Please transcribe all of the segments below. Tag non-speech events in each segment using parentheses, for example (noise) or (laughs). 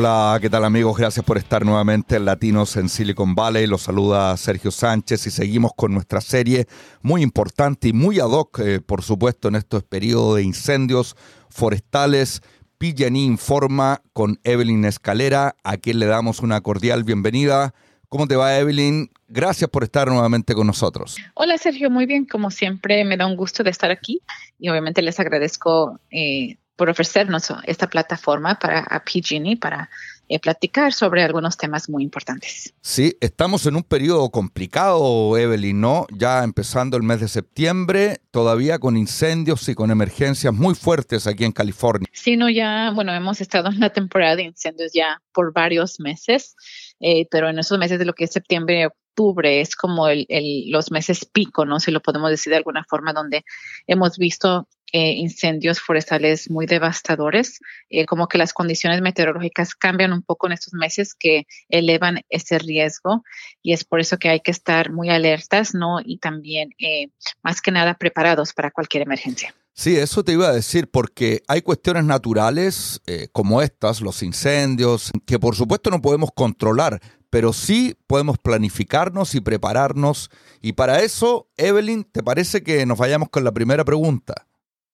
Hola, ¿qué tal amigos? Gracias por estar nuevamente en Latinos en Silicon Valley. Los saluda Sergio Sánchez y seguimos con nuestra serie muy importante y muy ad hoc, eh, por supuesto, en estos periodos de incendios forestales. PG&E informa con Evelyn Escalera, a quien le damos una cordial bienvenida. ¿Cómo te va, Evelyn? Gracias por estar nuevamente con nosotros. Hola, Sergio. Muy bien. Como siempre, me da un gusto de estar aquí y obviamente les agradezco eh, por ofrecernos esta plataforma para PG&E para eh, platicar sobre algunos temas muy importantes. Sí, estamos en un periodo complicado, Evelyn, ¿no? Ya empezando el mes de septiembre, todavía con incendios y con emergencias muy fuertes aquí en California. Sí, no, ya, bueno, hemos estado en la temporada de incendios ya por varios meses, eh, pero en esos meses de lo que es septiembre, octubre, es como el, los meses pico, ¿no? Si lo podemos decir de alguna forma, donde hemos visto eh, incendios forestales muy devastadores, eh, como que las condiciones meteorológicas cambian un poco en estos meses que elevan ese riesgo y es por eso que hay que estar muy alertas, ¿no? Y también, eh, más que nada, preparados para cualquier emergencia. Sí, eso te iba a decir, porque hay cuestiones naturales como estas, los incendios, que por supuesto no podemos controlar, pero sí podemos planificarnos y prepararnos. Y para eso, Evelyn, ¿te parece que nos vayamos con la primera pregunta?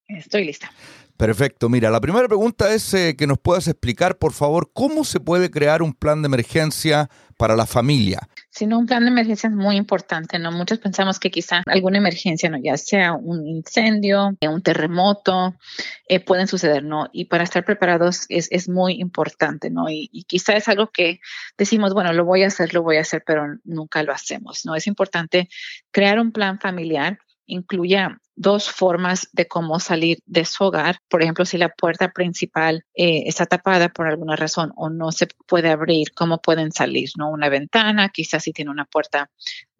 Estoy lista. Perfecto. Mira, la primera pregunta es eh, que nos puedas explicar, por favor, cómo se puede crear un plan de emergencia para la familia. Si no, un plan de emergencia es muy importante, ¿no? Muchos pensamos que quizá alguna emergencia, ¿no? Ya sea un incendio, un terremoto, eh, pueden suceder, ¿no? Y para estar preparados es, es muy importante, ¿no? Y, y, quizá es algo que decimos, bueno, lo voy a hacer, lo voy a hacer, pero nunca lo hacemos, ¿no? Es importante crear un plan familiar incluya dos formas de cómo salir de su hogar. Por ejemplo, si la puerta principal eh, está tapada por alguna razón o no se puede abrir, ¿cómo pueden salir? ¿No? Una ventana, quizás si tiene una puerta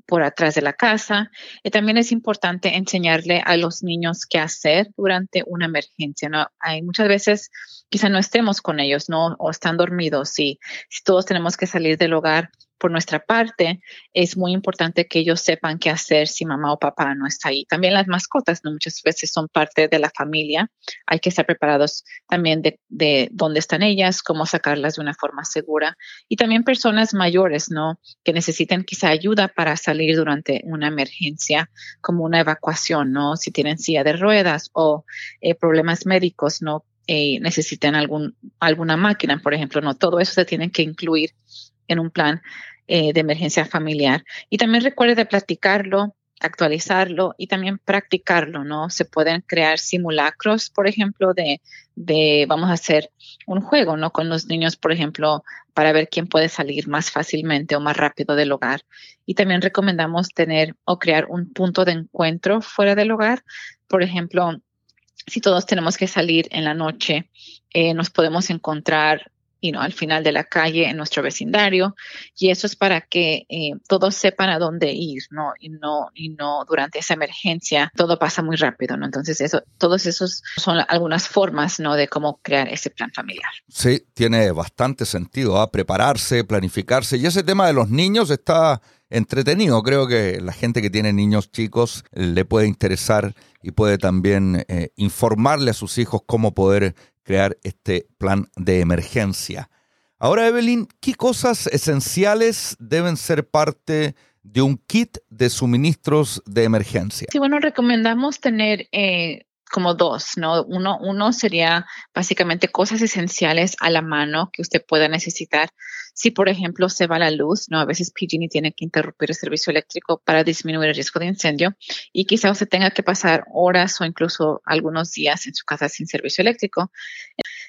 por atrás de la casa. Y también es importante enseñarle a los niños qué hacer durante una emergencia. ¿no? Hay muchas veces quizá no estemos con ellos, ¿no? O están dormidos. Y si todos tenemos que salir del hogar, por nuestra parte, es muy importante que ellos sepan qué hacer si mamá o papá no está ahí. También las mascotas, ¿no? Muchas veces son parte de la familia. Hay que estar preparados también de, de dónde están ellas, cómo sacarlas de una forma segura. Y también personas mayores, ¿no? Que necesiten quizá ayuda para salir durante una emergencia, como una evacuación, ¿no? Si tienen silla de ruedas o eh, problemas médicos, ¿no? Eh, necesitan algún, alguna máquina, por ejemplo, no todo eso se tiene que incluir en un plan eh, de emergencia familiar. Y también recuerde de platicarlo, actualizarlo y también practicarlo, ¿no? Se pueden crear simulacros, por ejemplo, de, de, vamos a hacer un juego, ¿no? Con los niños, por ejemplo, para ver quién puede salir más fácilmente o más rápido del hogar. Y también recomendamos tener o crear un punto de encuentro fuera del hogar. Por ejemplo, si todos tenemos que salir en la noche, eh, nos podemos encontrar y al final de la calle en nuestro vecindario y eso es para que eh, todos sepan a dónde ir, ¿no? Y no y no durante esa emergencia todo pasa muy rápido, ¿no? Entonces eso todos esos son algunas formas, ¿no? De cómo crear ese plan familiar. Sí, tiene bastante sentido, ¿ah? prepararse, planificarse y ese tema de los niños está entretenido. Creo que la gente que tiene niños chicos le puede interesar y puede también eh, informarle a sus hijos cómo poder crear este plan de emergencia. Ahora, Evelyn, ¿qué cosas esenciales deben ser parte de un kit de suministros de emergencia? Sí, bueno, recomendamos tener eh, como dos, ¿no? Uno, uno sería básicamente cosas esenciales a la mano que usted pueda necesitar. Si, por ejemplo, se va la luz, ¿no? A veces PG&E tiene que interrumpir el servicio eléctrico para disminuir el riesgo de incendio y quizá usted tenga que pasar horas o incluso algunos días en su casa sin servicio eléctrico.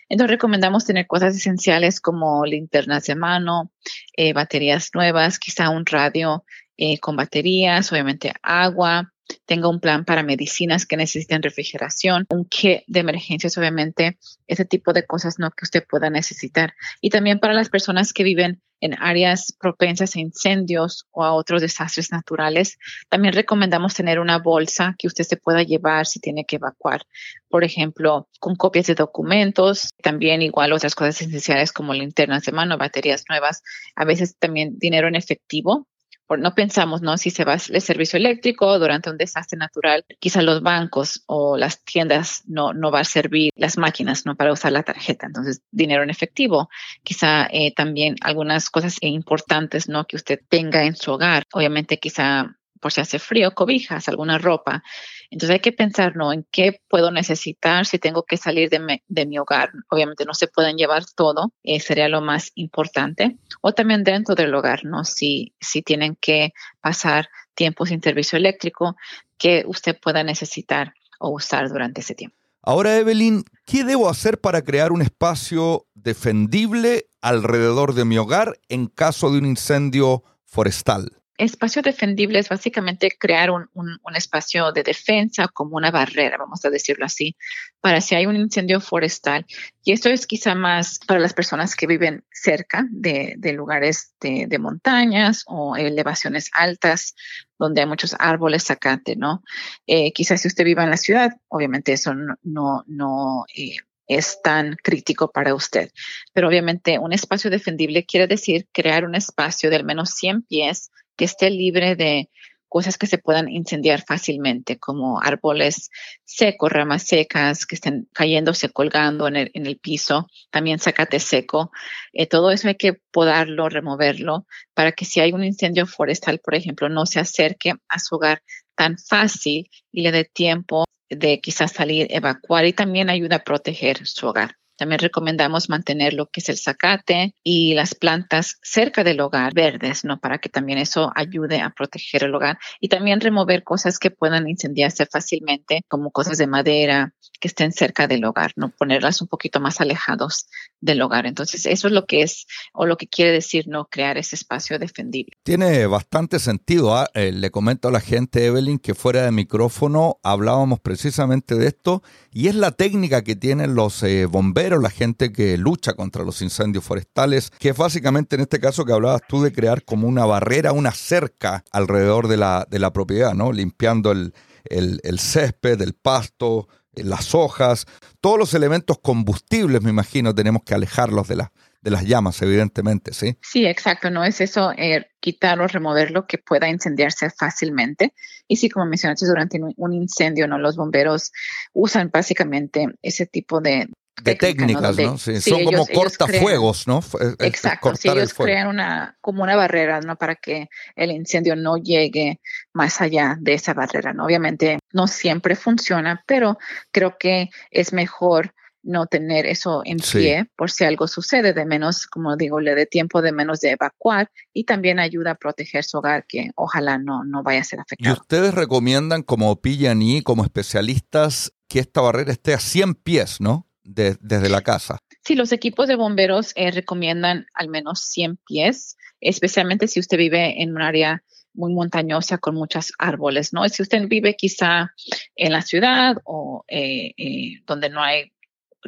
Entonces recomendamos tener cosas esenciales como linternas de mano, eh, baterías nuevas, quizá un radio eh, con baterías, obviamente agua, tenga un plan para medicinas que necesiten refrigeración, un kit de emergencias, obviamente, ese tipo de cosas no que usted pueda necesitar. Y también para las personas que viven en áreas propensas a incendios o a otros desastres naturales, también recomendamos tener una bolsa que usted se pueda llevar si tiene que evacuar. Por ejemplo, con copias de documentos, también igual otras cosas esenciales como linternas de mano, baterías nuevas, a veces también dinero en efectivo no pensamos, ¿no? Si se va el servicio eléctrico durante un desastre natural, quizá los bancos o las tiendas no, no va a servir las máquinas, ¿no? Para usar la tarjeta. Entonces, dinero en efectivo. Quizá eh, también algunas cosas importantes, ¿no? Que usted tenga en su hogar. Obviamente, quizá por si hace frío, cobijas, alguna ropa. Entonces hay que pensar, ¿no? En qué puedo necesitar si tengo que salir de, mi hogar. Obviamente no se pueden llevar todo, eh, sería lo más importante. O también dentro del hogar, ¿no? Si, si tienen que pasar tiempo sin servicio eléctrico, que usted pueda necesitar o usar durante ese tiempo. Ahora, Evelyn, ¿qué debo hacer para crear un espacio defendible alrededor de mi hogar en caso de un incendio forestal? Espacio defendible es básicamente crear un, espacio de defensa como una barrera, vamos a decirlo así, para si hay un incendio forestal. Y esto es quizá más para las personas que viven cerca de, lugares de, montañas o elevaciones altas donde hay muchos árboles sacate, ¿no? Eh, quizás si usted viva en la ciudad, obviamente eso no, no, eh, es tan crítico para usted. Pero obviamente un espacio defendible quiere decir crear un espacio de al menos 100 pies que esté libre de cosas que se puedan incendiar fácilmente, como árboles secos, ramas secas que estén cayéndose, colgando en el, piso, también zacate seco. Eh, todo eso hay que podarlo, removerlo, para que si hay un incendio forestal, por ejemplo, no se acerque a su hogar tan fácil y le dé tiempo de quizás salir, evacuar y también ayuda a proteger su hogar. También recomendamos mantener lo que es el zacate y las plantas cerca del hogar, verdes, ¿no? Para que también eso ayude a proteger el hogar y también remover cosas que puedan incendiarse fácilmente, como cosas de madera que estén cerca del hogar, ¿no? Ponerlas un poquito más alejados del hogar. Entonces, eso es lo que es o lo que quiere decir, ¿no? Crear ese espacio defendible. Tiene bastante sentido. ¿ah? Eh, le comento a la gente, Evelyn, que fuera de micrófono hablábamos precisamente de esto y es la técnica que tienen los eh, bomberos, la gente que lucha contra los incendios forestales, que es básicamente en este caso que hablabas tú de crear como una barrera, una cerca alrededor de la, de la propiedad, ¿no? Limpiando el, el césped, el pasto, las hojas, todos los elementos combustibles, me imagino, tenemos que alejarlos de, la, de las llamas, evidentemente, ¿sí? Sí, exacto, no es eso, eh, quitarlo, removerlo, que pueda incendiarse fácilmente. Y sí, como mencionaste, durante un incendio, ¿no? Los bomberos usan básicamente ese tipo de, de técnicas, ¿no? Sí, son como cortafuegos, ¿no? Exacto, sí, ellos crean una, como una barrera, ¿no? Para que el incendio no llegue más allá de esa barrera, ¿no? Obviamente no siempre funciona, pero creo que es mejor no tener eso en pie por si algo sucede, de menos, como digo, le dé tiempo de menos de evacuar y también ayuda a proteger su hogar que ojalá no, no vaya a ser afectado. ¿Y ustedes recomiendan como PG&E, como especialistas, que esta barrera esté a 100 pies, ¿no? Desde la casa. Sí, los equipos de bomberos eh, recomiendan al menos 100 pies, especialmente si usted vive en un área muy montañosa con muchos árboles, ¿no? Si usted vive quizá en la ciudad o eh, eh, donde no hay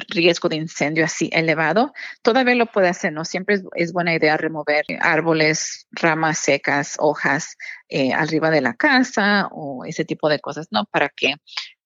riesgo de incendio así elevado, todavía lo puede hacer, ¿no? Siempre es, buena idea remover árboles, ramas secas, hojas arriba de la casa o ese tipo de cosas, ¿no? Para que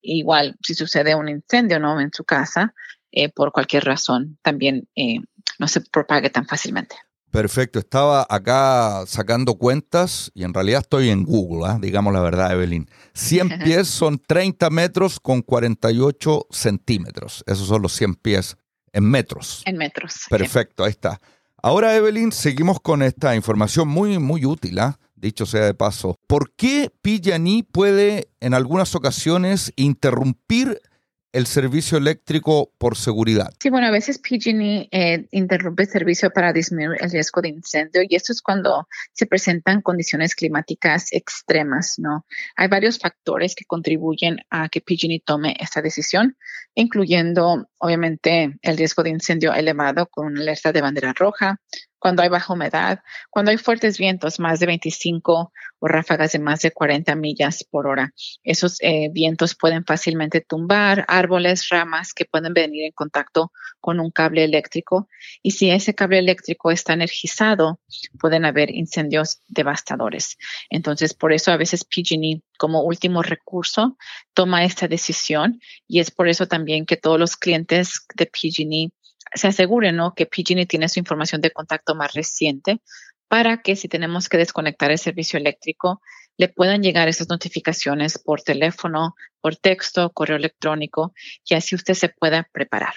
igual si sucede un incendio, ¿no? En su casa, eh, por cualquier razón también eh, no se propague tan fácilmente. Perfecto, estaba acá sacando cuentas y en realidad estoy en Google, ¿ah? digamos la verdad, Evelyn. 100 (laughs) pies son 30 metros con 48 centímetros. Esos son los 100 pies en metros. En metros. Perfecto, ahí está. Ahora, Evelyn, seguimos con esta información muy, muy útil, ¿ah? dicho sea de paso. ¿Por qué PG&E puede en algunas ocasiones interrumpir el servicio eléctrico por seguridad. Sí, bueno, a veces PG&E eh, interrumpe el servicio para disminuir el riesgo de incendio y esto es cuando se presentan condiciones climáticas extremas, ¿no? Hay varios factores que contribuyen a que PG&E tome esta decisión, incluyendo, obviamente, el riesgo de incendio elevado con alerta de bandera roja, cuando hay baja humedad, cuando hay fuertes vientos, más de 25 o ráfagas de más de 40 millas por hora. Esos eh, vientos pueden fácilmente tumbar árboles, ramas que pueden venir en contacto con un cable eléctrico. Y si ese cable eléctrico está energizado, pueden haber incendios devastadores. Entonces, por eso a veces PG&E como último recurso toma esta decisión y es por eso también que todos los clientes de PG&E se aseguren ¿no? que PG&E tiene su información de contacto más reciente para que si tenemos que desconectar el servicio eléctrico, le puedan llegar esas notificaciones por teléfono, por texto, correo electrónico y así usted se pueda preparar.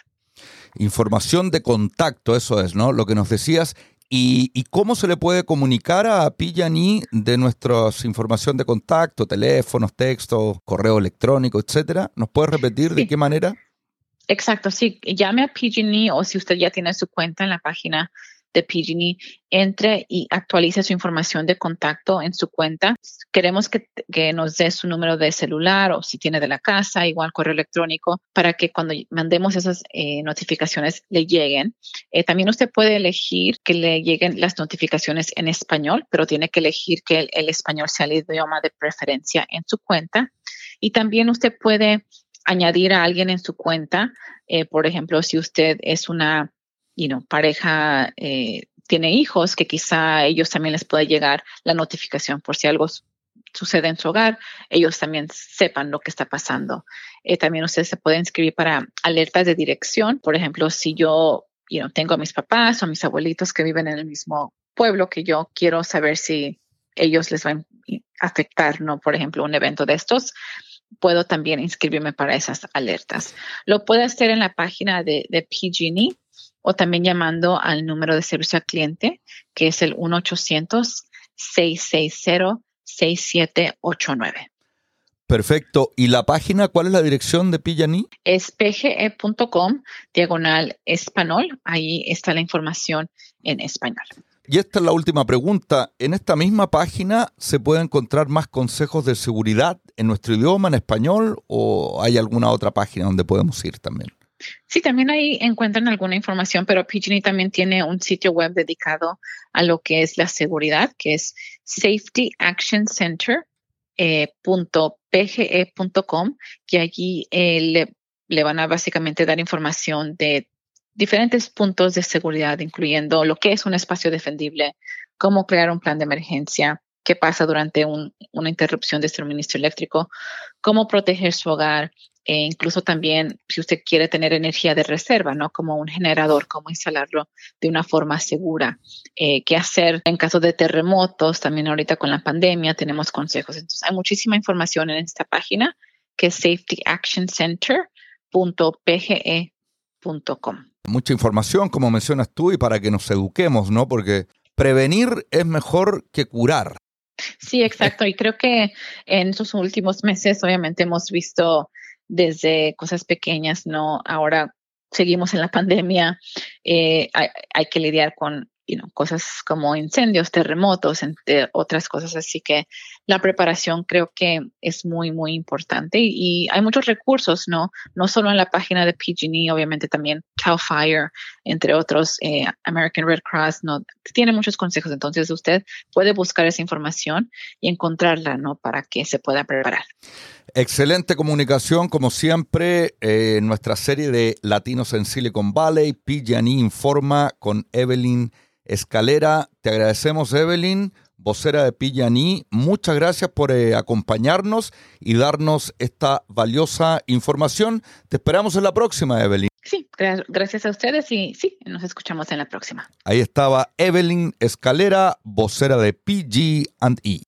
Información de contacto, eso es, ¿no? Lo que nos decías. ¿Y, cómo se le puede comunicar a PG&E de nuestra información de contacto, teléfonos, textos, correo electrónico, etcétera? ¿Nos puede repetir de qué manera? Exacto, sí. Llame a PG&E o si usted ya tiene su cuenta en la página de PG&E entre y actualice su información de contacto en su cuenta. Queremos que, nos dé su número de celular o si tiene de la casa, igual correo electrónico, para que cuando mandemos esas eh, notificaciones le lleguen. Eh, también usted puede elegir que le lleguen las notificaciones en español, pero tiene que elegir que el, español sea el idioma de preferencia en su cuenta. Y también usted puede añadir a alguien en su cuenta, eh, por ejemplo, si usted es una pareja eh, tiene hijos, que quizá ellos también les pueda llegar la notificación por si algo sucede en su hogar, ellos también sepan lo que está pasando. Eh, también ustedes se pueden inscribir para alertas de dirección. Por ejemplo, si yo tengo a mis papás o a mis abuelitos que viven en el mismo pueblo que yo, quiero saber si ellos les va a afectar, ¿no? Por ejemplo, un evento de estos, puedo también inscribirme para esas alertas. Lo puedo hacer en la página de, de PG&E o también llamando al número de servicio al cliente, que es el 1-800-660-6789. Perfecto. ¿Y la página, cuál es la dirección de Pillani? Es pge.com, diagonal español. Ahí está la información en español. Y esta es la última pregunta. ¿En esta misma página se puede encontrar más consejos de seguridad en nuestro idioma, en español, o hay alguna otra página donde podemos ir también? Sí, también ahí encuentran alguna información, pero PG&E también tiene un sitio web dedicado a lo que es la seguridad, que es safetyactioncenter.pge.com, eh, que allí eh, le, le van a básicamente dar información de diferentes puntos de seguridad, incluyendo lo que es un espacio defendible, cómo crear un plan de emergencia, qué pasa durante una interrupción de suministro eléctrico, cómo proteger su hogar, e incluso también si usted quiere tener energía de reserva, ¿no? Como un generador, cómo instalarlo de una forma segura, eh, qué hacer en caso de terremotos, también ahorita con la pandemia tenemos consejos. Entonces hay muchísima información en esta página que es safetyactioncenter.pge.com. Mucha información, como mencionas tú, y para que nos eduquemos, ¿no? Porque prevenir es mejor que curar. Sí, exacto. Y creo que en estos últimos meses, obviamente, hemos visto desde cosas pequeñas, ¿no? Ahora seguimos en la pandemia, eh, hay, hay, que lidiar con cosas como incendios, terremotos, entre otras cosas. Así que la preparación creo que es muy, muy importante y, hay muchos recursos, ¿no? No solo en la página de PG&E, obviamente también CAL FIRE, entre otros, eh, American Red Cross, ¿no? Tiene muchos consejos. Entonces usted puede buscar esa información y encontrarla, ¿no? Para que se pueda preparar. Excelente comunicación, como siempre, eh, nuestra serie de Latinos en Silicon Valley, PG&E Informa con Evelyn Escalera. Te agradecemos, Evelyn, vocera de Pillaní. Muchas gracias por eh, acompañarnos y darnos esta valiosa información. Te esperamos en la próxima, Evelyn. Sí, gracias a ustedes y sí, nos escuchamos en la próxima. Ahí estaba Evelyn Escalera, vocera de PG&E.